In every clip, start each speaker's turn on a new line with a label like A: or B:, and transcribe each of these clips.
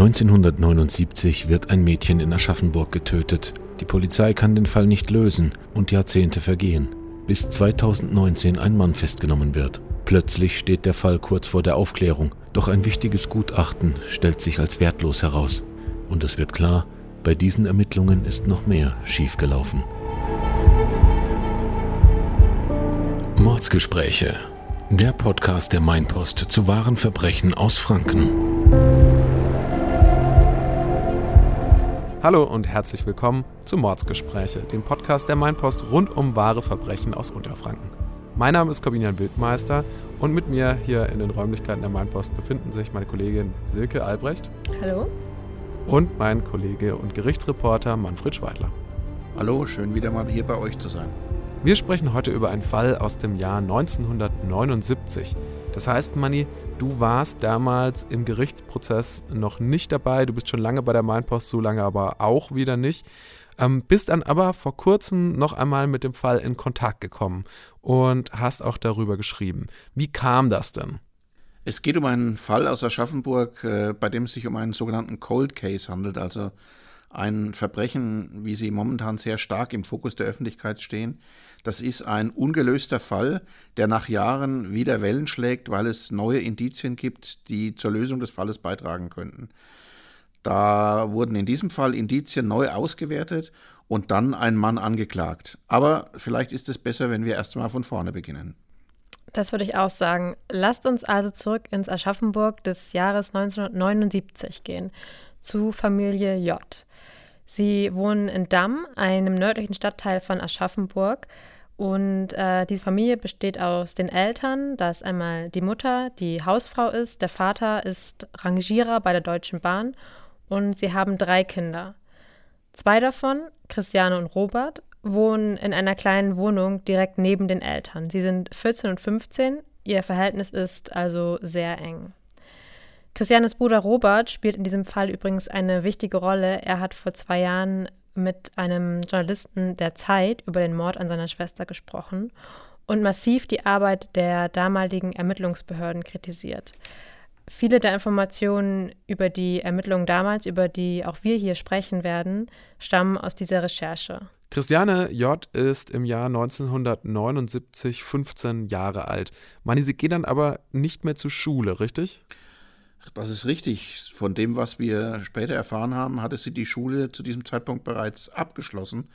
A: 1979 wird ein Mädchen in Aschaffenburg getötet. Die Polizei kann den Fall nicht lösen und Jahrzehnte vergehen, bis 2019 ein Mann festgenommen wird. Plötzlich steht der Fall kurz vor der Aufklärung, doch ein wichtiges Gutachten stellt sich als wertlos heraus. Und es wird klar, bei diesen Ermittlungen ist noch mehr schiefgelaufen. Mordsgespräche. Der Podcast der Mainpost zu wahren Verbrechen aus Franken.
B: Hallo und herzlich willkommen zu Mordsgespräche, dem Podcast der Mainpost rund um wahre Verbrechen aus Unterfranken. Mein Name ist Corbinian Wildmeister und mit mir hier in den Räumlichkeiten der Mainpost befinden sich meine Kollegin Silke Albrecht.
C: Hallo.
B: Und mein Kollege und Gerichtsreporter Manfred Schweidler.
D: Hallo, schön wieder mal hier bei euch zu sein.
B: Wir sprechen heute über einen Fall aus dem Jahr 1979. Das heißt, Manni, du warst damals im Gerichtsprozess noch nicht dabei. Du bist schon lange bei der Mainpost, so lange aber auch wieder nicht. Ähm, bist dann aber vor kurzem noch einmal mit dem Fall in Kontakt gekommen und hast auch darüber geschrieben. Wie kam das denn?
D: Es geht um einen Fall aus Aschaffenburg, äh, bei dem es sich um einen sogenannten Cold Case handelt, also ein Verbrechen, wie sie momentan sehr stark im Fokus der Öffentlichkeit stehen. Das ist ein ungelöster Fall, der nach Jahren wieder Wellen schlägt, weil es neue Indizien gibt, die zur Lösung des Falles beitragen könnten. Da wurden in diesem Fall Indizien neu ausgewertet und dann ein Mann angeklagt. Aber vielleicht ist es besser, wenn wir erstmal von vorne beginnen.
C: Das würde ich auch sagen. Lasst uns also zurück ins Aschaffenburg des Jahres 1979 gehen, zu Familie J. Sie wohnen in Damm, einem nördlichen Stadtteil von Aschaffenburg. Und äh, diese Familie besteht aus den Eltern. Da ist einmal die Mutter, die Hausfrau ist. Der Vater ist Rangierer bei der Deutschen Bahn. Und sie haben drei Kinder. Zwei davon, Christiane und Robert, wohnen in einer kleinen Wohnung direkt neben den Eltern. Sie sind 14 und 15. Ihr Verhältnis ist also sehr eng. Christianes Bruder Robert spielt in diesem Fall übrigens eine wichtige Rolle. Er hat vor zwei Jahren mit einem Journalisten der Zeit über den Mord an seiner Schwester gesprochen und massiv die Arbeit der damaligen Ermittlungsbehörden kritisiert. Viele der Informationen über die Ermittlungen damals, über die auch wir hier sprechen werden, stammen aus dieser Recherche.
B: Christiane J. ist im Jahr 1979 15 Jahre alt. Mani, sie geht dann aber nicht mehr zur Schule, richtig?
D: Das ist richtig. Von dem, was wir später erfahren haben, hatte sie die Schule zu diesem Zeitpunkt bereits abgeschlossen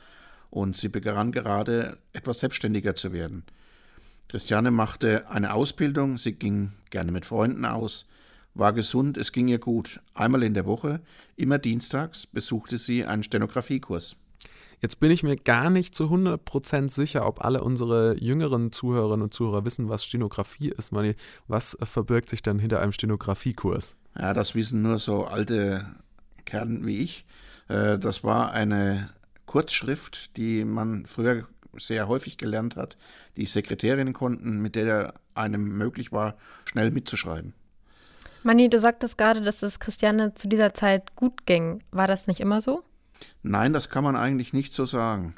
D: und sie begann gerade etwas selbstständiger zu werden. Christiane machte eine Ausbildung, sie ging gerne mit Freunden aus, war gesund, es ging ihr gut. Einmal in der Woche, immer dienstags, besuchte sie einen Stenografiekurs.
B: Jetzt bin ich mir gar nicht zu 100% sicher, ob alle unsere jüngeren Zuhörerinnen und Zuhörer wissen, was Stenografie ist. Mani, was verbirgt sich dann hinter einem Stenografiekurs?
D: Ja, das wissen nur so alte Kerlen wie ich. Äh, das war eine Kurzschrift, die man früher sehr häufig gelernt hat, die Sekretärinnen konnten, mit der einem möglich war, schnell mitzuschreiben.
C: Mani, du sagtest gerade, dass es Christiane zu dieser Zeit gut ging. War das nicht immer so?
D: Nein, das kann man eigentlich nicht so sagen.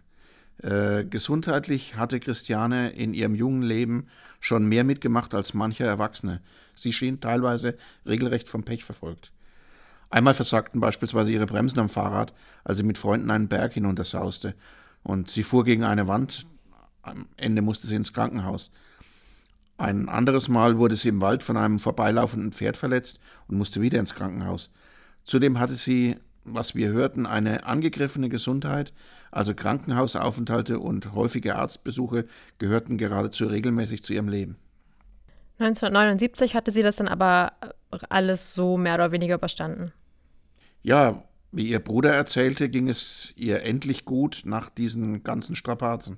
D: Äh, gesundheitlich hatte Christiane in ihrem jungen Leben schon mehr mitgemacht als mancher Erwachsene. Sie schien teilweise regelrecht vom Pech verfolgt. Einmal versagten beispielsweise ihre Bremsen am Fahrrad, als sie mit Freunden einen Berg hinuntersauste. Und sie fuhr gegen eine Wand. Am Ende musste sie ins Krankenhaus. Ein anderes Mal wurde sie im Wald von einem vorbeilaufenden Pferd verletzt und musste wieder ins Krankenhaus. Zudem hatte sie was wir hörten, eine angegriffene Gesundheit, also Krankenhausaufenthalte und häufige Arztbesuche gehörten geradezu regelmäßig zu ihrem Leben.
C: 1979 hatte sie das dann aber alles so mehr oder weniger überstanden.
D: Ja, wie ihr Bruder erzählte, ging es ihr endlich gut nach diesen ganzen Strapazen.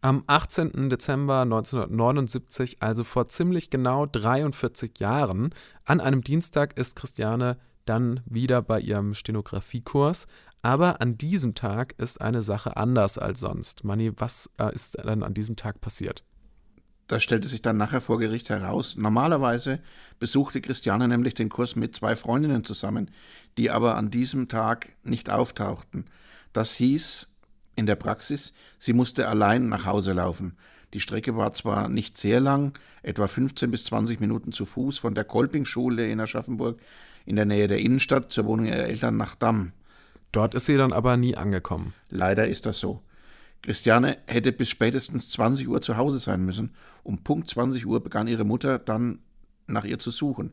B: Am 18. Dezember 1979, also vor ziemlich genau 43 Jahren, an einem Dienstag ist Christiane dann wieder bei ihrem Stenografiekurs. Aber an diesem Tag ist eine Sache anders als sonst. Manni, was äh, ist denn an diesem Tag passiert?
D: Das stellte sich dann nachher vor Gericht heraus. Normalerweise besuchte Christiane nämlich den Kurs mit zwei Freundinnen zusammen, die aber an diesem Tag nicht auftauchten. Das hieß in der Praxis, sie musste allein nach Hause laufen. Die Strecke war zwar nicht sehr lang, etwa 15 bis 20 Minuten zu Fuß von der Kolpingschule in Aschaffenburg in der Nähe der Innenstadt zur Wohnung ihrer Eltern nach Damm.
B: Dort ist sie dann aber nie angekommen.
D: Leider ist das so. Christiane hätte bis spätestens 20 Uhr zu Hause sein müssen. Um Punkt 20 Uhr begann ihre Mutter dann nach ihr zu suchen.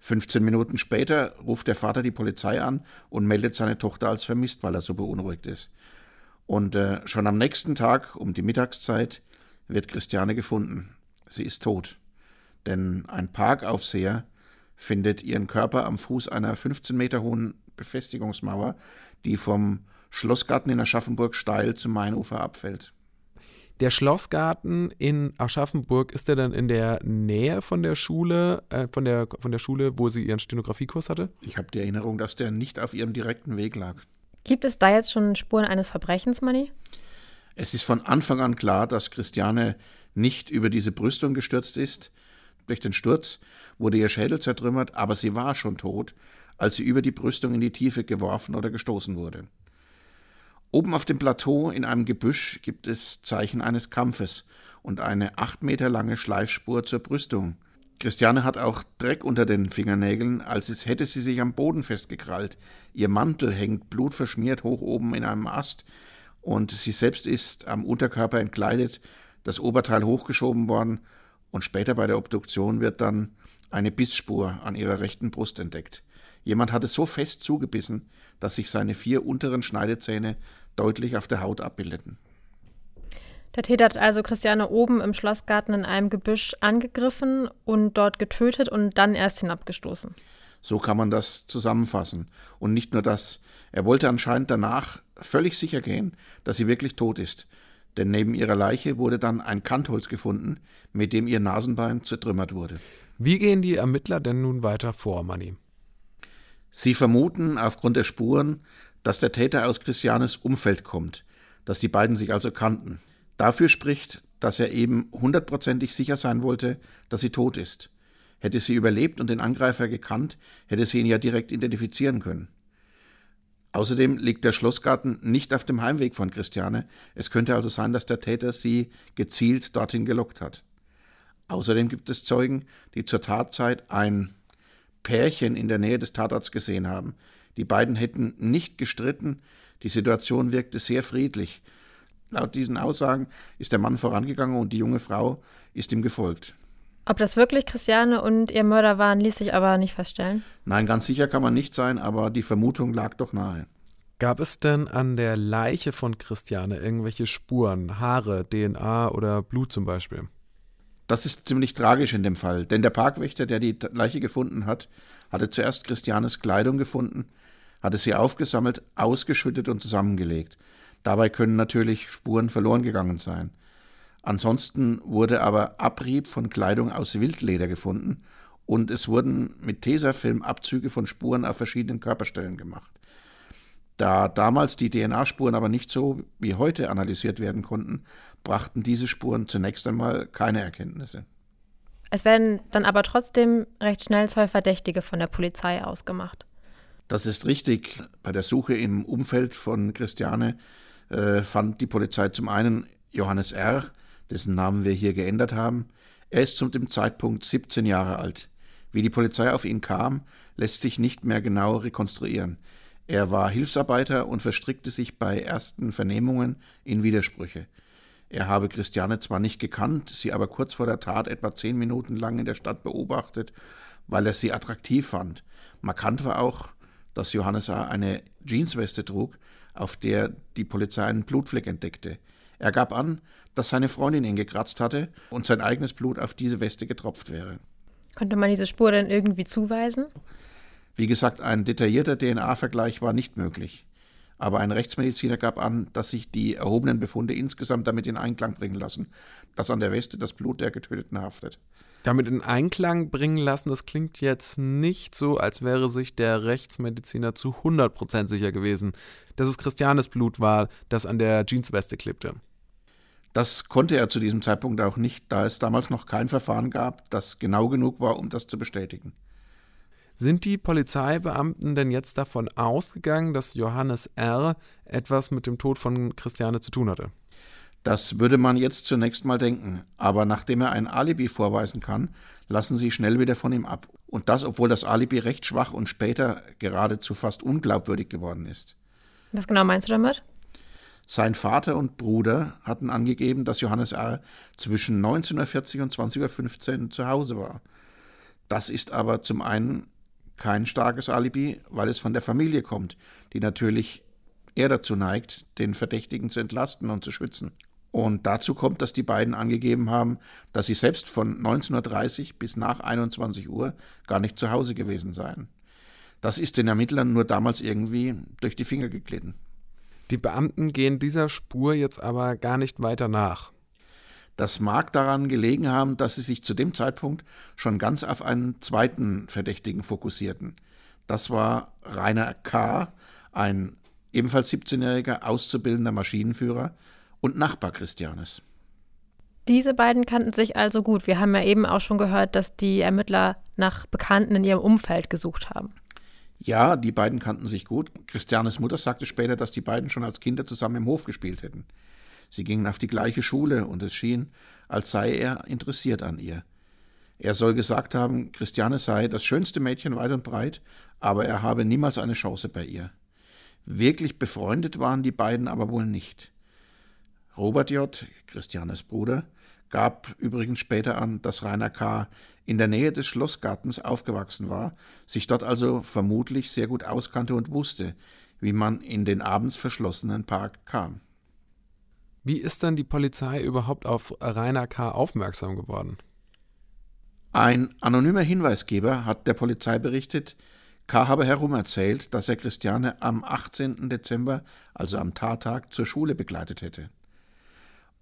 D: 15 Minuten später ruft der Vater die Polizei an und meldet seine Tochter als vermisst, weil er so beunruhigt ist. Und äh, schon am nächsten Tag, um die Mittagszeit, wird Christiane gefunden. Sie ist tot. Denn ein Parkaufseher findet ihren Körper am Fuß einer 15 Meter hohen Befestigungsmauer, die vom Schlossgarten in Aschaffenburg steil zum Mainufer abfällt.
B: Der Schlossgarten in Aschaffenburg, ist der dann in der Nähe von der Schule, äh, von, der, von der Schule, wo sie ihren Stenografiekurs hatte?
D: Ich habe die Erinnerung, dass der nicht auf ihrem direkten Weg lag.
C: Gibt es da jetzt schon Spuren eines Verbrechens, Manny?
D: Es ist von Anfang an klar, dass Christiane nicht über diese Brüstung gestürzt ist. Durch den Sturz wurde ihr Schädel zertrümmert, aber sie war schon tot, als sie über die Brüstung in die Tiefe geworfen oder gestoßen wurde. Oben auf dem Plateau in einem Gebüsch gibt es Zeichen eines Kampfes und eine acht Meter lange Schleifspur zur Brüstung. Christiane hat auch Dreck unter den Fingernägeln, als hätte sie sich am Boden festgekrallt. Ihr Mantel hängt blutverschmiert hoch oben in einem Ast und sie selbst ist am Unterkörper entkleidet, das Oberteil hochgeschoben worden und später bei der Obduktion wird dann eine Bissspur an ihrer rechten Brust entdeckt. Jemand hatte so fest zugebissen, dass sich seine vier unteren Schneidezähne deutlich auf der Haut abbildeten.
C: Der Täter hat also Christiane oben im Schlossgarten in einem Gebüsch angegriffen und dort getötet und dann erst hinabgestoßen.
D: So kann man das zusammenfassen. Und nicht nur das. Er wollte anscheinend danach völlig sicher gehen, dass sie wirklich tot ist. Denn neben ihrer Leiche wurde dann ein Kantholz gefunden, mit dem ihr Nasenbein zertrümmert wurde.
B: Wie gehen die Ermittler denn nun weiter vor, Manni?
D: Sie vermuten aufgrund der Spuren, dass der Täter aus Christianes Umfeld kommt, dass die beiden sich also kannten. Dafür spricht, dass er eben hundertprozentig sicher sein wollte, dass sie tot ist. Hätte sie überlebt und den Angreifer gekannt, hätte sie ihn ja direkt identifizieren können. Außerdem liegt der Schlossgarten nicht auf dem Heimweg von Christiane. Es könnte also sein, dass der Täter sie gezielt dorthin gelockt hat. Außerdem gibt es Zeugen, die zur Tatzeit ein Pärchen in der Nähe des Tatorts gesehen haben. Die beiden hätten nicht gestritten, die Situation wirkte sehr friedlich. Laut diesen Aussagen ist der Mann vorangegangen und die junge Frau ist ihm gefolgt.
C: Ob das wirklich Christiane und ihr Mörder waren, ließ sich aber nicht feststellen.
D: Nein, ganz sicher kann man nicht sein, aber die Vermutung lag doch nahe.
B: Gab es denn an der Leiche von Christiane irgendwelche Spuren, Haare, DNA oder Blut zum Beispiel?
D: Das ist ziemlich tragisch in dem Fall, denn der Parkwächter, der die Leiche gefunden hat, hatte zuerst Christianes Kleidung gefunden, hatte sie aufgesammelt, ausgeschüttet und zusammengelegt. Dabei können natürlich Spuren verloren gegangen sein. Ansonsten wurde aber Abrieb von Kleidung aus Wildleder gefunden und es wurden mit Tesafilm Abzüge von Spuren auf verschiedenen Körperstellen gemacht. Da damals die DNA-Spuren aber nicht so wie heute analysiert werden konnten, brachten diese Spuren zunächst einmal keine Erkenntnisse.
C: Es werden dann aber trotzdem recht schnell zwei Verdächtige von der Polizei ausgemacht.
D: Das ist richtig. Bei der Suche im Umfeld von Christiane äh, fand die Polizei zum einen Johannes R., dessen Namen wir hier geändert haben. Er ist zu dem Zeitpunkt 17 Jahre alt. Wie die Polizei auf ihn kam, lässt sich nicht mehr genau rekonstruieren. Er war Hilfsarbeiter und verstrickte sich bei ersten Vernehmungen in Widersprüche. Er habe Christiane zwar nicht gekannt, sie aber kurz vor der Tat etwa zehn Minuten lang in der Stadt beobachtet, weil er sie attraktiv fand. Markant war auch, dass Johannes A. eine Jeansweste trug, auf der die Polizei einen Blutfleck entdeckte. Er gab an, dass seine Freundin ihn gekratzt hatte und sein eigenes Blut auf diese Weste getropft wäre.
C: Konnte man diese Spur denn irgendwie zuweisen?
D: Wie gesagt, ein detaillierter DNA-Vergleich war nicht möglich. Aber ein Rechtsmediziner gab an, dass sich die erhobenen Befunde insgesamt damit in Einklang bringen lassen, dass an der Weste das Blut der Getöteten haftet.
B: Damit in Einklang bringen lassen, das klingt jetzt nicht so, als wäre sich der Rechtsmediziner zu 100% sicher gewesen, dass es Christianes Blut war, das an der Jeansweste klebte.
D: Das konnte er zu diesem Zeitpunkt auch nicht, da es damals noch kein Verfahren gab, das genau genug war, um das zu bestätigen.
B: Sind die Polizeibeamten denn jetzt davon ausgegangen, dass Johannes R. etwas mit dem Tod von Christiane zu tun hatte?
D: Das würde man jetzt zunächst mal denken, aber nachdem er ein Alibi vorweisen kann, lassen sie schnell wieder von ihm ab. Und das, obwohl das Alibi recht schwach und später geradezu fast unglaubwürdig geworden ist.
C: Was genau meinst du damit?
D: Sein Vater und Bruder hatten angegeben, dass Johannes R. zwischen 19.40 und 20.15 Uhr zu Hause war. Das ist aber zum einen kein starkes Alibi, weil es von der Familie kommt, die natürlich eher dazu neigt, den Verdächtigen zu entlasten und zu schützen. Und dazu kommt, dass die beiden angegeben haben, dass sie selbst von 19.30 Uhr bis nach 21 Uhr gar nicht zu Hause gewesen seien. Das ist den Ermittlern nur damals irgendwie durch die Finger geglitten.
B: Die Beamten gehen dieser Spur jetzt aber gar nicht weiter nach.
D: Das mag daran gelegen haben, dass sie sich zu dem Zeitpunkt schon ganz auf einen zweiten Verdächtigen fokussierten. Das war Rainer K., ein ebenfalls 17-jähriger auszubildender Maschinenführer, und Nachbar Christianes.
C: Diese beiden kannten sich also gut. Wir haben ja eben auch schon gehört, dass die Ermittler nach Bekannten in ihrem Umfeld gesucht haben.
D: Ja, die beiden kannten sich gut. Christianes Mutter sagte später, dass die beiden schon als Kinder zusammen im Hof gespielt hätten. Sie gingen auf die gleiche Schule und es schien, als sei er interessiert an ihr. Er soll gesagt haben, Christiane sei das schönste Mädchen weit und breit, aber er habe niemals eine Chance bei ihr. Wirklich befreundet waren die beiden aber wohl nicht. Robert J., Christianes Bruder, gab übrigens später an, dass Rainer K. in der Nähe des Schlossgartens aufgewachsen war, sich dort also vermutlich sehr gut auskannte und wusste, wie man in den abends verschlossenen Park kam.
B: Wie ist dann die Polizei überhaupt auf Rainer K. aufmerksam geworden?
D: Ein anonymer Hinweisgeber hat der Polizei berichtet, K. habe herumerzählt, dass er Christiane am 18. Dezember, also am Tattag, zur Schule begleitet hätte.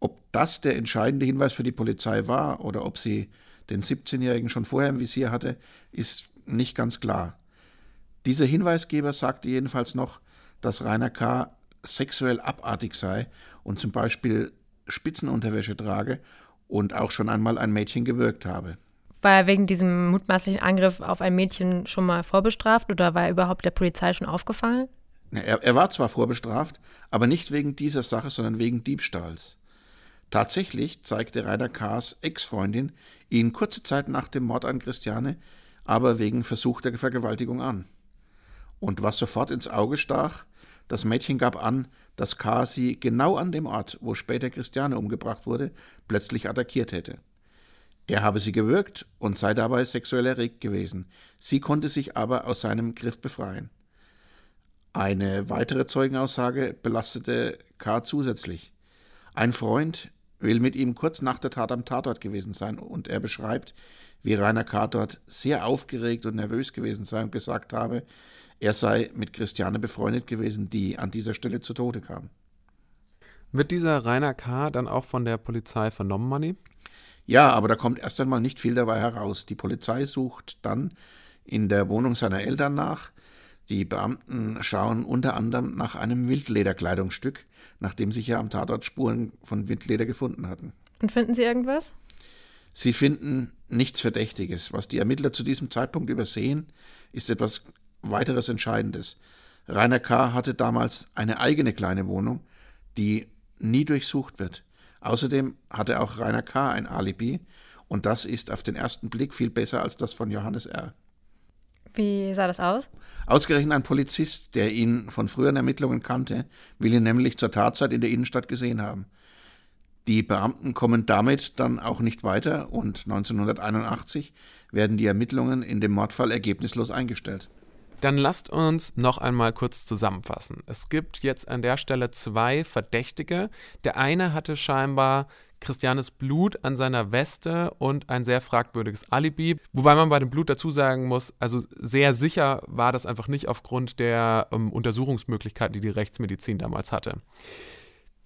D: Ob das der entscheidende Hinweis für die Polizei war oder ob sie den 17-Jährigen schon vorher im Visier hatte, ist nicht ganz klar. Dieser Hinweisgeber sagte jedenfalls noch, dass Rainer K. sexuell abartig sei und zum Beispiel Spitzenunterwäsche trage und auch schon einmal ein Mädchen gewürgt habe.
C: War er wegen diesem mutmaßlichen Angriff auf ein Mädchen schon mal vorbestraft oder war er überhaupt der Polizei schon aufgefallen?
D: Er, er war zwar vorbestraft, aber nicht wegen dieser Sache, sondern wegen Diebstahls. Tatsächlich zeigte Rainer K.s Ex-Freundin ihn kurze Zeit nach dem Mord an Christiane aber wegen versuchter Vergewaltigung an. Und was sofort ins Auge stach, das Mädchen gab an, dass K. sie genau an dem Ort, wo später Christiane umgebracht wurde, plötzlich attackiert hätte. Er habe sie gewürgt und sei dabei sexuell erregt gewesen. Sie konnte sich aber aus seinem Griff befreien. Eine weitere Zeugenaussage belastete K. zusätzlich. Ein Freund, will mit ihm kurz nach der Tat am Tatort gewesen sein und er beschreibt, wie Rainer K. dort sehr aufgeregt und nervös gewesen sei und gesagt habe, er sei mit Christiane befreundet gewesen, die an dieser Stelle zu Tode kam.
B: Wird dieser Rainer K. dann auch von der Polizei vernommen, Manni?
D: Ja, aber da kommt erst einmal nicht viel dabei heraus. Die Polizei sucht dann in der Wohnung seiner Eltern nach, die Beamten schauen unter anderem nach einem Wildlederkleidungsstück, nachdem sich ja am Tatort Spuren von Wildleder gefunden hatten.
C: Und finden Sie irgendwas?
D: Sie finden nichts Verdächtiges. Was die Ermittler zu diesem Zeitpunkt übersehen, ist etwas weiteres Entscheidendes. Rainer K. hatte damals eine eigene kleine Wohnung, die nie durchsucht wird. Außerdem hatte auch Rainer K. ein Alibi und das ist auf den ersten Blick viel besser als das von Johannes R.
C: Wie sah das aus?
D: Ausgerechnet ein Polizist, der ihn von früheren Ermittlungen kannte, will ihn nämlich zur Tatzeit in der Innenstadt gesehen haben. Die Beamten kommen damit dann auch nicht weiter und 1981 werden die Ermittlungen in dem Mordfall ergebnislos eingestellt.
B: Dann lasst uns noch einmal kurz zusammenfassen. Es gibt jetzt an der Stelle zwei Verdächtige. Der eine hatte scheinbar Christianes Blut an seiner Weste und ein sehr fragwürdiges Alibi. Wobei man bei dem Blut dazu sagen muss, also sehr sicher war das einfach nicht aufgrund der ähm, Untersuchungsmöglichkeiten, die die Rechtsmedizin damals hatte.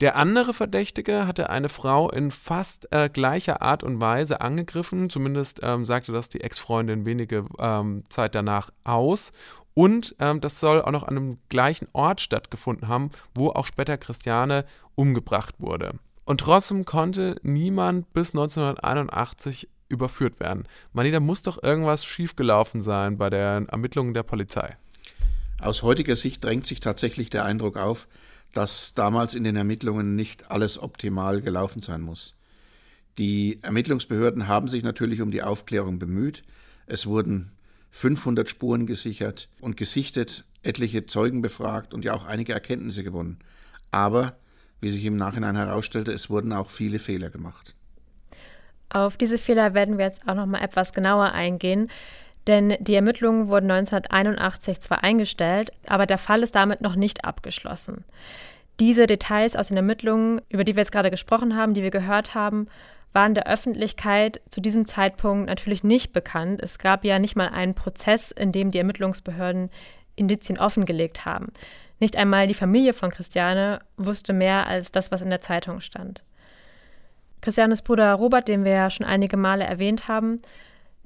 B: Der andere Verdächtige hatte eine Frau in fast äh, gleicher Art und Weise angegriffen. Zumindest ähm, sagte das die Ex-Freundin wenige ähm, Zeit danach aus. Und ähm, das soll auch noch an einem gleichen Ort stattgefunden haben, wo auch später Christiane umgebracht wurde. Und trotzdem konnte niemand bis 1981 überführt werden. Mani, da muss doch irgendwas schiefgelaufen sein bei den Ermittlungen der Polizei.
D: Aus heutiger Sicht drängt sich tatsächlich der Eindruck auf, dass damals in den Ermittlungen nicht alles optimal gelaufen sein muss. Die Ermittlungsbehörden haben sich natürlich um die Aufklärung bemüht. Es wurden 500 Spuren gesichert und gesichtet, etliche Zeugen befragt und ja auch einige Erkenntnisse gewonnen. Aber, wie sich im Nachhinein herausstellte, es wurden auch viele Fehler gemacht.
C: Auf diese Fehler werden wir jetzt auch noch mal etwas genauer eingehen, denn die Ermittlungen wurden 1981 zwar eingestellt, aber der Fall ist damit noch nicht abgeschlossen. Diese Details aus den Ermittlungen, über die wir jetzt gerade gesprochen haben, die wir gehört haben, waren der Öffentlichkeit zu diesem Zeitpunkt natürlich nicht bekannt. Es gab ja nicht mal einen Prozess, in dem die Ermittlungsbehörden Indizien offengelegt haben. Nicht einmal die Familie von Christiane wusste mehr als das, was in der Zeitung stand. Christianes Bruder Robert, den wir ja schon einige Male erwähnt haben,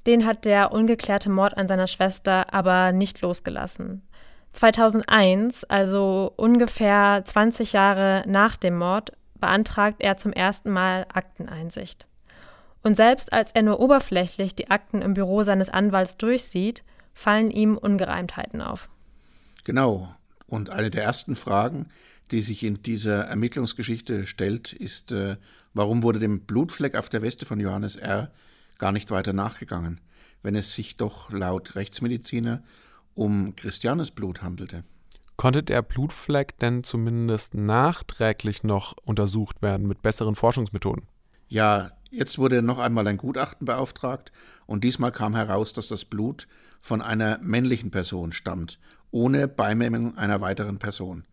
C: den hat der ungeklärte Mord an seiner Schwester aber nicht losgelassen. 2001, also ungefähr 20 Jahre nach dem Mord, beantragt er zum ersten Mal Akteneinsicht. Und selbst als er nur oberflächlich die Akten im Büro seines Anwalts durchsieht, fallen ihm Ungereimtheiten auf.
D: Genau. Und eine der ersten Fragen, die sich in dieser Ermittlungsgeschichte stellt, ist, äh, warum wurde dem Blutfleck auf der Weste von Johannes R. gar nicht weiter nachgegangen, wenn es sich doch laut Rechtsmediziner um Christianes Blut handelte.
B: Konnte der Blutfleck denn zumindest nachträglich noch untersucht werden mit besseren Forschungsmethoden?
D: Ja, jetzt wurde noch einmal ein Gutachten beauftragt und diesmal kam heraus, dass das Blut von einer männlichen Person stammt, ohne Beimengung einer weiteren Person.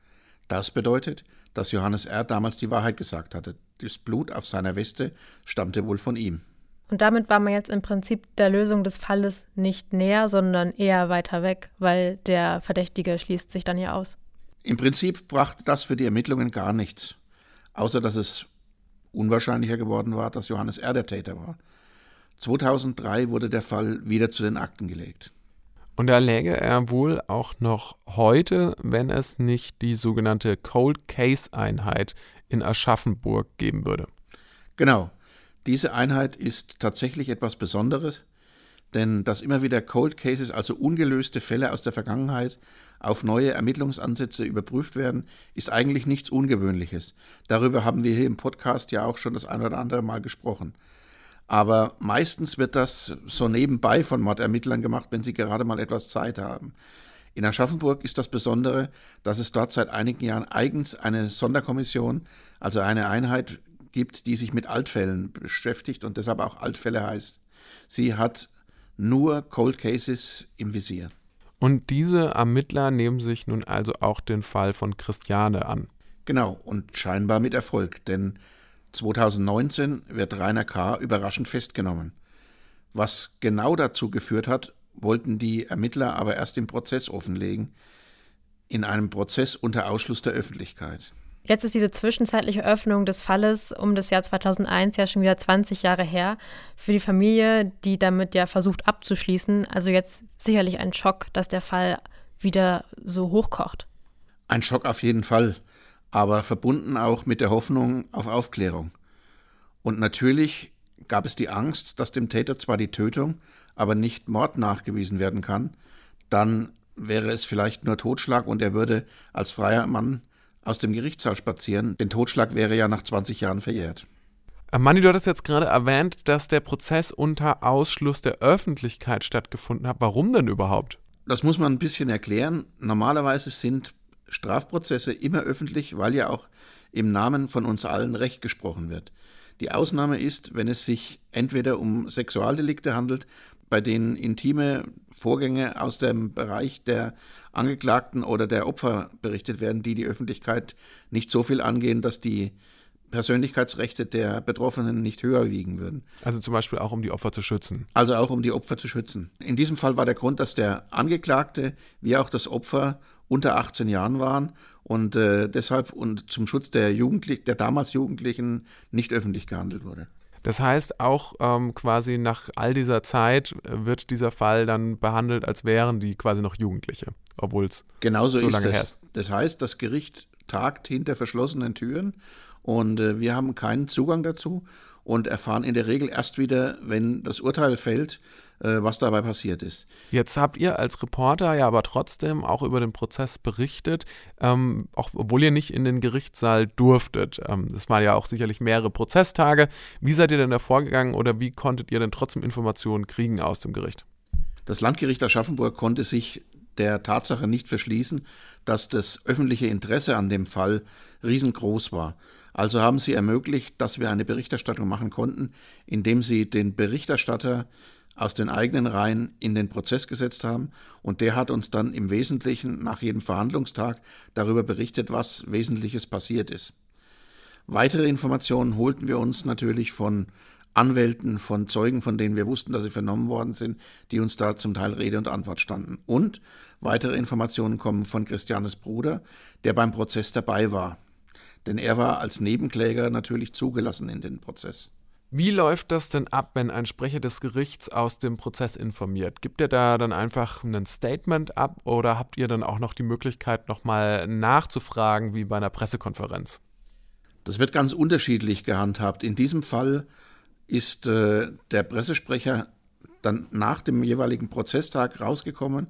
D: Das bedeutet, dass Johannes R. damals die Wahrheit gesagt hatte. Das Blut auf seiner Weste stammte wohl von ihm.
C: Und damit war man jetzt im Prinzip der Lösung des Falles nicht näher, sondern eher weiter weg, weil der Verdächtige schließt sich dann ja aus.
D: Im Prinzip brachte das für die Ermittlungen gar nichts, außer dass es unwahrscheinlicher geworden war, dass Johannes R. der Täter war. 2003 wurde der Fall wieder zu den Akten gelegt.
B: Und da läge er wohl auch noch heute, wenn es nicht die sogenannte Cold Case Einheit in Aschaffenburg geben würde.
D: Genau. Diese Einheit ist tatsächlich etwas Besonderes, denn dass immer wieder Cold Cases, also ungelöste Fälle aus der Vergangenheit, auf neue Ermittlungsansätze überprüft werden, ist eigentlich nichts Ungewöhnliches. Darüber haben wir hier im Podcast ja auch schon das ein oder andere Mal gesprochen. Aber meistens wird das so nebenbei von Mordermittlern gemacht, wenn sie gerade mal etwas Zeit haben. In Aschaffenburg ist das Besondere, dass es dort seit einigen Jahren eigens eine Sonderkommission, also eine Einheit gibt, die sich mit Altfällen beschäftigt und deshalb auch Altfälle heißt. Sie hat nur Cold Cases im Visier.
B: Und diese Ermittler nehmen sich nun also auch den Fall von Christiane an.
D: Genau, und scheinbar mit Erfolg, denn 2019 wird Rainer K. überraschend festgenommen. Was genau dazu geführt hat, wollten die Ermittler aber erst im Prozess offenlegen, in einem Prozess unter Ausschluss der Öffentlichkeit.
C: Jetzt ist diese zwischenzeitliche Öffnung des Falles um das Jahr 2001 ja schon wieder 20 Jahre her. Für die Familie, die damit ja versucht abzuschließen, also jetzt sicherlich ein Schock, dass der Fall wieder so hochkocht.
D: Ein Schock auf jeden Fall, aber verbunden auch mit der Hoffnung auf Aufklärung. Und natürlich gab es die Angst, dass dem Täter zwar die Tötung, aber nicht Mord nachgewiesen werden kann, dann wäre es vielleicht nur Totschlag und er würde als freier Mann aus dem Gerichtssaal spazieren, denn Totschlag wäre ja nach 20 Jahren verjährt.
B: Äh, Manni, du hattest jetzt gerade erwähnt, dass der Prozess unter Ausschluss der Öffentlichkeit stattgefunden hat. Warum denn überhaupt?
D: Das muss man ein bisschen erklären. Normalerweise sind Strafprozesse immer öffentlich, weil ja auch im Namen von uns allen Recht gesprochen wird. Die Ausnahme ist, wenn es sich entweder um Sexualdelikte handelt, bei denen intime Vorgänge aus dem Bereich der Angeklagten oder der Opfer berichtet werden, die die Öffentlichkeit nicht so viel angehen, dass die Persönlichkeitsrechte der Betroffenen nicht höher wiegen würden.
B: Also zum Beispiel auch um die Opfer zu schützen.
D: Also auch um die Opfer zu schützen. In diesem Fall war der Grund, dass der Angeklagte wie auch das Opfer unter 18 Jahren waren und äh, deshalb und zum Schutz der Jugendlichen, der damals Jugendlichen nicht öffentlich gehandelt wurde.
B: Das heißt, auch ähm, quasi nach all dieser Zeit wird dieser Fall dann behandelt, als wären die quasi noch Jugendliche, obwohl es
D: Genauso
B: so lange
D: ist
B: her
D: es.
B: ist.
D: Das heißt, das Gericht tagt hinter verschlossenen Türen und äh, wir haben keinen Zugang dazu und erfahren in der Regel erst wieder, wenn das Urteil fällt, äh, was dabei passiert ist.
B: Jetzt habt ihr als Reporter ja aber trotzdem auch über den Prozess berichtet, ähm, auch obwohl ihr nicht in den Gerichtssaal durftet. Ähm, das waren ja auch sicherlich mehrere Prozesstage. Wie seid ihr denn da vorgegangen oder wie konntet ihr denn trotzdem Informationen kriegen aus dem Gericht?
D: Das Landgericht Aschaffenburg konnte sich der Tatsache nicht verschließen, dass das öffentliche Interesse an dem Fall riesengroß war. Also haben sie ermöglicht, dass wir eine Berichterstattung machen konnten, indem sie den Berichterstatter aus den eigenen Reihen in den Prozess gesetzt haben und der hat uns dann im Wesentlichen nach jedem Verhandlungstag darüber berichtet, was Wesentliches passiert ist. Weitere Informationen holten wir uns natürlich von Anwälten, von Zeugen, von denen wir wussten, dass sie vernommen worden sind, die uns da zum Teil Rede und Antwort standen. Und weitere Informationen kommen von Christianes Bruder, der beim Prozess dabei war. Denn er war als Nebenkläger natürlich zugelassen in den Prozess.
B: Wie läuft das denn ab, wenn ein Sprecher des Gerichts aus dem Prozess informiert? Gibt er da dann einfach ein Statement ab oder habt ihr dann auch noch die Möglichkeit, nochmal nachzufragen, wie bei einer Pressekonferenz?
D: Das wird ganz unterschiedlich gehandhabt. In diesem Fall ist äh, der Pressesprecher dann nach dem jeweiligen Prozesstag rausgekommen,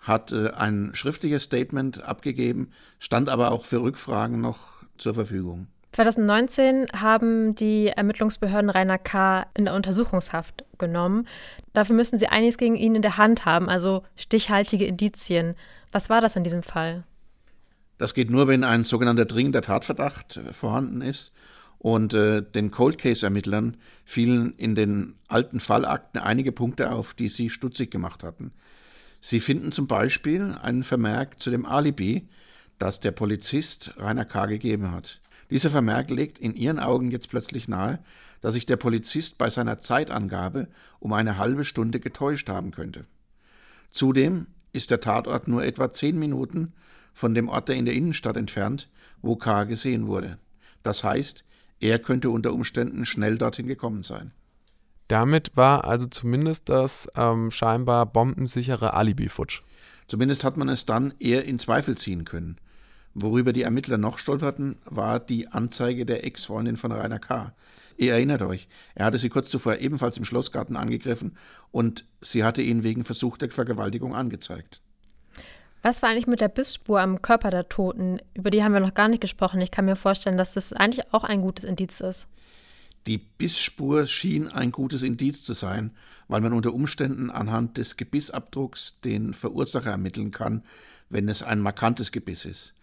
D: hat äh, ein schriftliches Statement abgegeben, stand aber auch für Rückfragen noch zur Verfügung.
C: 2019 haben die Ermittlungsbehörden Rainer K. in der Untersuchungshaft genommen. Dafür müssen sie einiges gegen ihn in der Hand haben, also stichhaltige Indizien. Was war das in diesem Fall?
D: Das geht nur, wenn ein sogenannter dringender Tatverdacht vorhanden ist. Und äh, den Cold Case-Ermittlern fielen in den alten Fallakten einige Punkte auf, die sie stutzig gemacht hatten. Sie finden zum Beispiel einen Vermerk zu dem Alibi, das der Polizist Rainer K. gegeben hat. Dieser Vermerk legt in ihren Augen jetzt plötzlich nahe, dass sich der Polizist bei seiner Zeitangabe um eine halbe Stunde getäuscht haben könnte. Zudem ist der Tatort nur etwa zehn Minuten von dem Ort in der Innenstadt entfernt, wo K. gesehen wurde. Das heißt, er könnte unter Umständen schnell dorthin gekommen sein.
B: Damit war also zumindest das ähm, scheinbar bombensichere Alibi futsch.
D: Zumindest hat man es dann eher in Zweifel ziehen können. Worüber die Ermittler noch stolperten, war die Anzeige der Ex-Freundin von Rainer K. Ihr erinnert euch, er hatte sie kurz zuvor ebenfalls im Schlossgarten angegriffen und sie hatte ihn wegen versuchter Vergewaltigung angezeigt.
C: Was war eigentlich mit der Bissspur am Körper der Toten? Über die haben wir noch gar nicht gesprochen. Ich kann mir vorstellen, dass das eigentlich auch ein gutes Indiz ist.
D: Die Bissspur schien ein gutes Indiz zu sein, weil man unter Umständen anhand des Gebissabdrucks den Verursacher ermitteln kann, wenn es ein markantes Gebiss ist.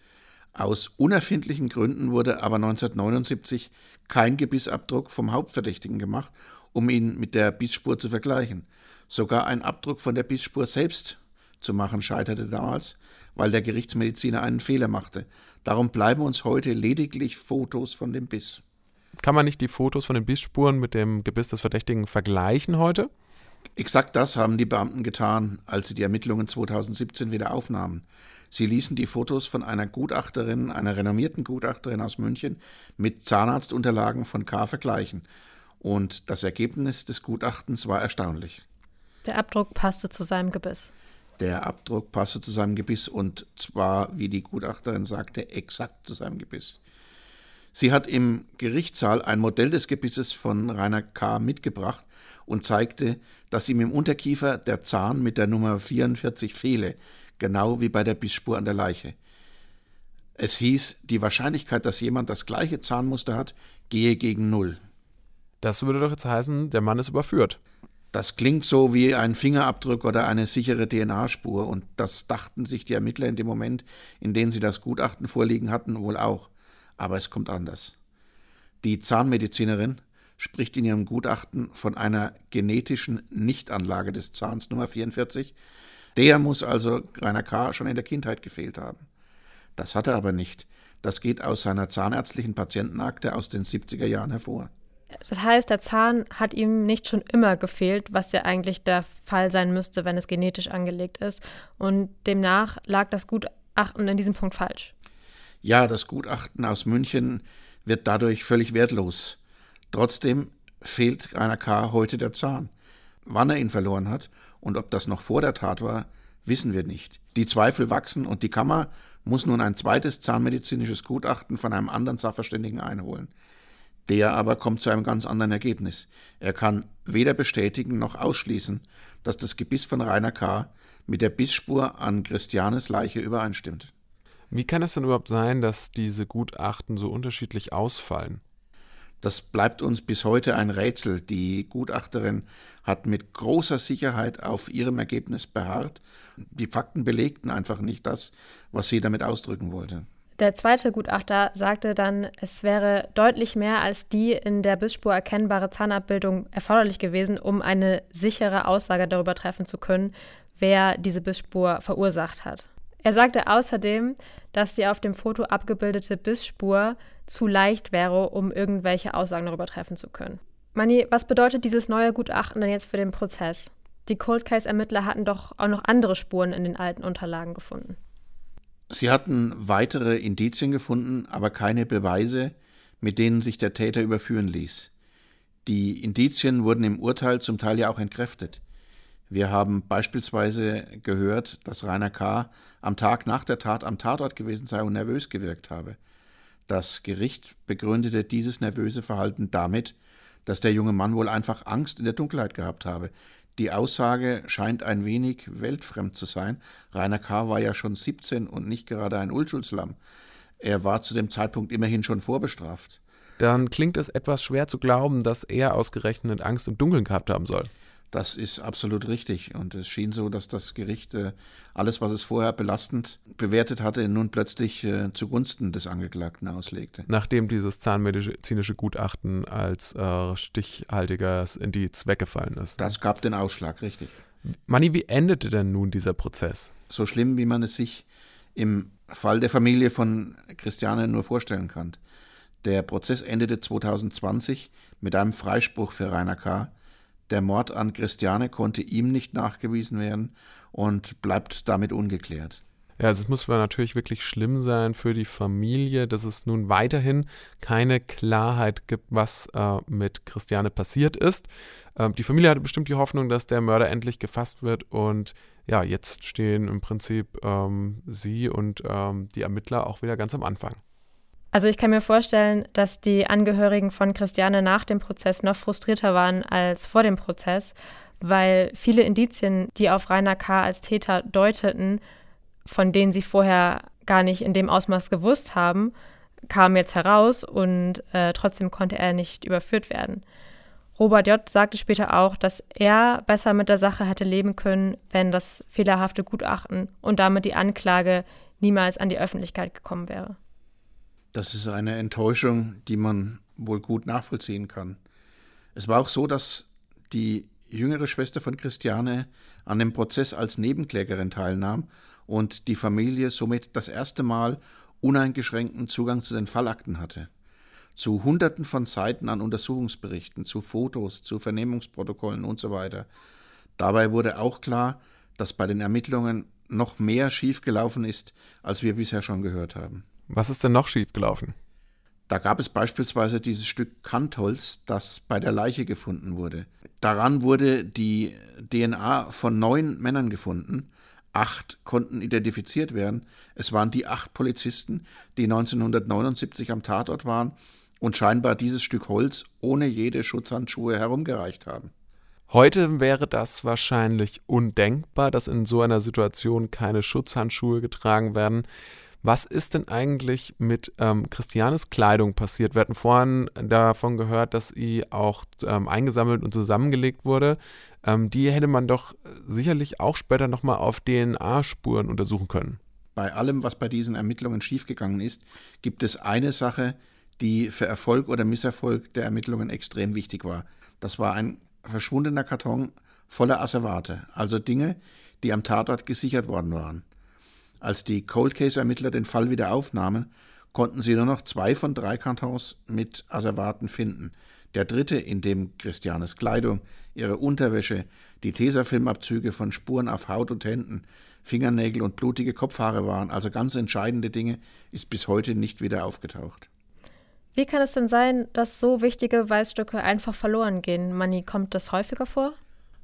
D: Aus unerfindlichen Gründen wurde aber 1979 kein Gebissabdruck vom Hauptverdächtigen gemacht, um ihn mit der Bissspur zu vergleichen. Sogar ein Abdruck von der Bissspur selbst zu machen scheiterte damals, weil der Gerichtsmediziner einen Fehler machte. Darum bleiben uns heute lediglich Fotos von dem Biss.
B: Kann man nicht die Fotos von den Bissspuren mit dem Gebiss des Verdächtigen vergleichen heute?
D: Exakt das haben die Beamten getan, als sie die Ermittlungen 2017 wieder aufnahmen. Sie ließen die Fotos von einer Gutachterin, einer renommierten Gutachterin aus München, mit Zahnarztunterlagen von K. vergleichen. Und das Ergebnis des Gutachtens war erstaunlich.
C: Der Abdruck passte zu seinem Gebiss.
D: Der Abdruck passte zu seinem Gebiss und zwar, wie die Gutachterin sagte, exakt zu seinem Gebiss. Sie hat im Gerichtssaal ein Modell des Gebisses von Rainer K. mitgebracht und zeigte, dass ihm im Unterkiefer der Zahn mit der Nummer 44 fehle, genau wie bei der Bissspur an der Leiche. Es hieß, die Wahrscheinlichkeit, dass jemand das gleiche Zahnmuster hat, gehe gegen Null.
B: Das würde doch jetzt heißen, der Mann ist überführt.
D: Das klingt so wie ein Fingerabdruck oder eine sichere DNA-Spur und das dachten sich die Ermittler in dem Moment, in dem sie das Gutachten vorliegen hatten, wohl auch. Aber es kommt anders. Die Zahnmedizinerin spricht in ihrem Gutachten von einer genetischen Nichtanlage des Zahns Nummer 44, der muss also Rainer K. schon in der Kindheit gefehlt haben. Das hat er aber nicht. Das geht aus seiner zahnärztlichen Patientenakte aus den 70er Jahren hervor.
C: Das heißt, der Zahn hat ihm nicht schon immer gefehlt, was ja eigentlich der Fall sein müsste, wenn es genetisch angelegt ist. Und demnach lag das Gutachten in diesem Punkt falsch.
D: Ja, das Gutachten aus München wird dadurch völlig wertlos. Trotzdem fehlt Rainer K. heute der Zahn. Wann er ihn verloren hat und ob das noch vor der Tat war, wissen wir nicht. Die Zweifel wachsen und die Kammer muss nun ein zweites zahnmedizinisches Gutachten von einem anderen Sachverständigen einholen. Der aber kommt zu einem ganz anderen Ergebnis. Er kann weder bestätigen noch ausschließen, dass das Gebiss von Rainer K. mit der Bissspur an Christianes Leiche übereinstimmt.
B: Wie kann es denn überhaupt sein, dass diese Gutachten so unterschiedlich ausfallen?
D: Das bleibt uns bis heute ein Rätsel. Die Gutachterin hat mit großer Sicherheit auf ihrem Ergebnis beharrt. Die Fakten belegten einfach nicht das, was sie damit ausdrücken wollte.
C: Der zweite Gutachter sagte dann, es wäre deutlich mehr als die in der Bissspur erkennbare Zahnabbildung erforderlich gewesen, um eine sichere Aussage darüber treffen zu können, wer diese Bissspur verursacht hat. Er sagte außerdem, dass die auf dem Foto abgebildete Bissspur zu leicht wäre, um irgendwelche Aussagen darüber treffen zu können. Mani, was bedeutet dieses neue Gutachten denn jetzt für den Prozess? Die Cold Case-Ermittler hatten doch auch noch andere Spuren in den alten Unterlagen gefunden.
D: Sie hatten weitere Indizien gefunden, aber keine Beweise, mit denen sich der Täter überführen ließ. Die Indizien wurden im Urteil zum Teil ja auch entkräftet. Wir haben beispielsweise gehört, dass Rainer K. am Tag nach der Tat am Tatort gewesen sei und nervös gewirkt habe. Das Gericht begründete dieses nervöse Verhalten damit, dass der junge Mann wohl einfach Angst in der Dunkelheit gehabt habe. Die Aussage scheint ein wenig weltfremd zu sein. Rainer K. war ja schon 17 und nicht gerade ein Unschuldslamm. Er war zu dem Zeitpunkt immerhin schon vorbestraft.
B: Dann klingt es etwas schwer zu glauben, dass er ausgerechnet Angst im Dunkeln gehabt haben soll.
D: Das ist absolut richtig. Und es schien so, dass das Gericht äh, alles, was es vorher belastend bewertet hatte, nun plötzlich äh, zugunsten des Angeklagten auslegte.
B: Nachdem dieses zahnmedizinische Gutachten als äh, stichhaltiges Indiz weggefallen ist.
D: Das gab den Ausschlag, richtig.
B: Manni, wie endete denn nun dieser Prozess?
D: So schlimm, wie man es sich im Fall der Familie von Christiane nur vorstellen kann. Der Prozess endete 2020 mit einem Freispruch für Rainer K., der Mord an Christiane konnte ihm nicht nachgewiesen werden und bleibt damit ungeklärt.
B: Ja, also es muss natürlich wirklich schlimm sein für die Familie, dass es nun weiterhin keine Klarheit gibt, was äh, mit Christiane passiert ist. Ähm, die Familie hatte bestimmt die Hoffnung, dass der Mörder endlich gefasst wird und ja, jetzt stehen im Prinzip ähm, sie und ähm, die Ermittler auch wieder ganz am Anfang.
C: Also ich kann mir vorstellen, dass die Angehörigen von Christiane nach dem Prozess noch frustrierter waren als vor dem Prozess, weil viele Indizien, die auf Rainer K. als Täter deuteten, von denen sie vorher gar nicht in dem Ausmaß gewusst haben, kamen jetzt heraus und äh, trotzdem konnte er nicht überführt werden. Robert J. sagte später auch, dass er besser mit der Sache hätte leben können, wenn das fehlerhafte Gutachten und damit die Anklage niemals an die Öffentlichkeit gekommen wäre.
D: Das ist eine Enttäuschung, die man wohl gut nachvollziehen kann. Es war auch so, dass die jüngere Schwester von Christiane an dem Prozess als Nebenklägerin teilnahm und die Familie somit das erste Mal uneingeschränkten Zugang zu den Fallakten hatte. Zu Hunderten von Seiten an Untersuchungsberichten, zu Fotos, zu Vernehmungsprotokollen und so weiter. Dabei wurde auch klar, dass bei den Ermittlungen noch mehr schiefgelaufen ist, als wir bisher schon gehört haben.
B: Was ist denn noch schiefgelaufen?
D: Da gab es beispielsweise dieses Stück Kantholz, das bei der Leiche gefunden wurde. Daran wurde die DNA von neun Männern gefunden. Acht konnten identifiziert werden. Es waren die acht Polizisten, die 1979 am Tatort waren und scheinbar dieses Stück Holz ohne jede Schutzhandschuhe herumgereicht haben.
B: Heute wäre das wahrscheinlich undenkbar, dass in so einer Situation keine Schutzhandschuhe getragen werden. Was ist denn eigentlich mit ähm, Christianes Kleidung passiert? Wir hatten vorhin davon gehört, dass sie auch ähm, eingesammelt und zusammengelegt wurde. Ähm, die hätte man doch sicherlich auch später nochmal auf DNA-Spuren untersuchen können.
D: Bei allem, was bei diesen Ermittlungen schiefgegangen ist, gibt es eine Sache, die für Erfolg oder Misserfolg der Ermittlungen extrem wichtig war. Das war ein verschwundener Karton voller Asservate, also Dinge, die am Tatort gesichert worden waren. Als die Cold Case-Ermittler den Fall wieder aufnahmen, konnten sie nur noch zwei von drei Kartons mit Asservaten finden. Der dritte, in dem Christianes Kleidung, ihre Unterwäsche, die Tesafilmabzüge von Spuren auf Haut und Händen, Fingernägel und blutige Kopfhaare waren, also ganz entscheidende Dinge, ist bis heute nicht wieder aufgetaucht.
C: Wie kann es denn sein, dass so wichtige Beweisstücke einfach verloren gehen? Manni, kommt das häufiger vor?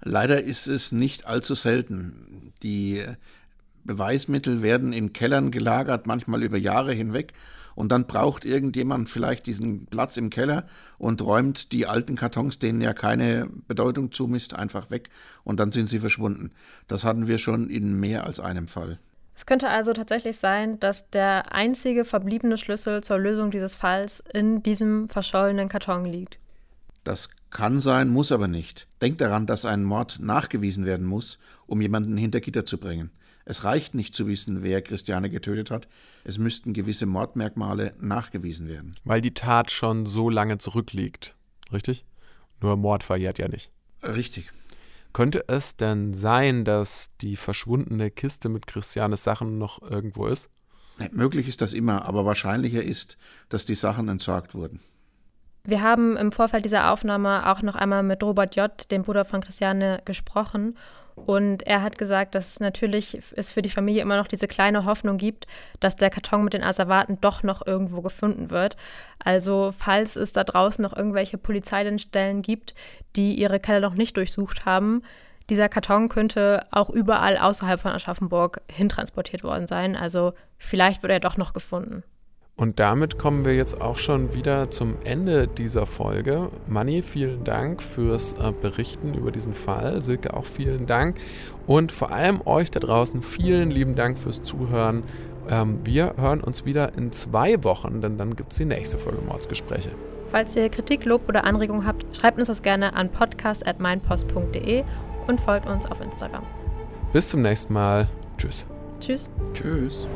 D: Leider ist es nicht allzu selten. Die Beweismittel werden in Kellern gelagert, manchmal über Jahre hinweg. Und dann braucht irgendjemand vielleicht diesen Platz im Keller und räumt die alten Kartons, denen ja keine Bedeutung zumisst, einfach weg. Und dann sind sie verschwunden. Das hatten wir schon in mehr als einem Fall.
C: Es könnte also tatsächlich sein, dass der einzige verbliebene Schlüssel zur Lösung dieses Falls in diesem verschollenen Karton liegt.
D: Das kann sein, muss aber nicht. Denkt daran, dass ein Mord nachgewiesen werden muss, um jemanden hinter Gitter zu bringen. Es reicht nicht zu wissen, wer Christiane getötet hat. Es müssten gewisse Mordmerkmale nachgewiesen werden.
B: Weil die Tat schon so lange zurückliegt. Richtig? Nur Mord verjährt ja nicht.
D: Richtig.
B: Könnte es denn sein, dass die verschwundene Kiste mit Christianes Sachen noch irgendwo ist?
D: Nee, möglich ist das immer, aber wahrscheinlicher ist, dass die Sachen entsorgt wurden.
C: Wir haben im Vorfeld dieser Aufnahme auch noch einmal mit Robert J., dem Bruder von Christiane, gesprochen und er hat gesagt, dass natürlich es für die Familie immer noch diese kleine Hoffnung gibt, dass der Karton mit den Asservaten doch noch irgendwo gefunden wird. Also falls es da draußen noch irgendwelche Polizeidienststellen gibt, die ihre Keller noch nicht durchsucht haben, dieser Karton könnte auch überall außerhalb von Aschaffenburg hintransportiert worden sein. Also vielleicht wird er doch noch gefunden.
B: Und damit kommen wir jetzt auch schon wieder zum Ende dieser Folge. Manni, vielen Dank fürs äh, Berichten über diesen Fall. Silke, auch vielen Dank. Und vor allem euch da draußen vielen lieben Dank fürs Zuhören. Ähm, wir hören uns wieder in zwei Wochen, denn dann gibt es die nächste Folge Mordsgespräche.
C: Falls ihr Kritik, Lob oder Anregungen habt, schreibt uns das gerne an podcast.meinpost.de und folgt uns auf Instagram.
B: Bis zum nächsten Mal. Tschüss.
C: Tschüss.
D: Tschüss.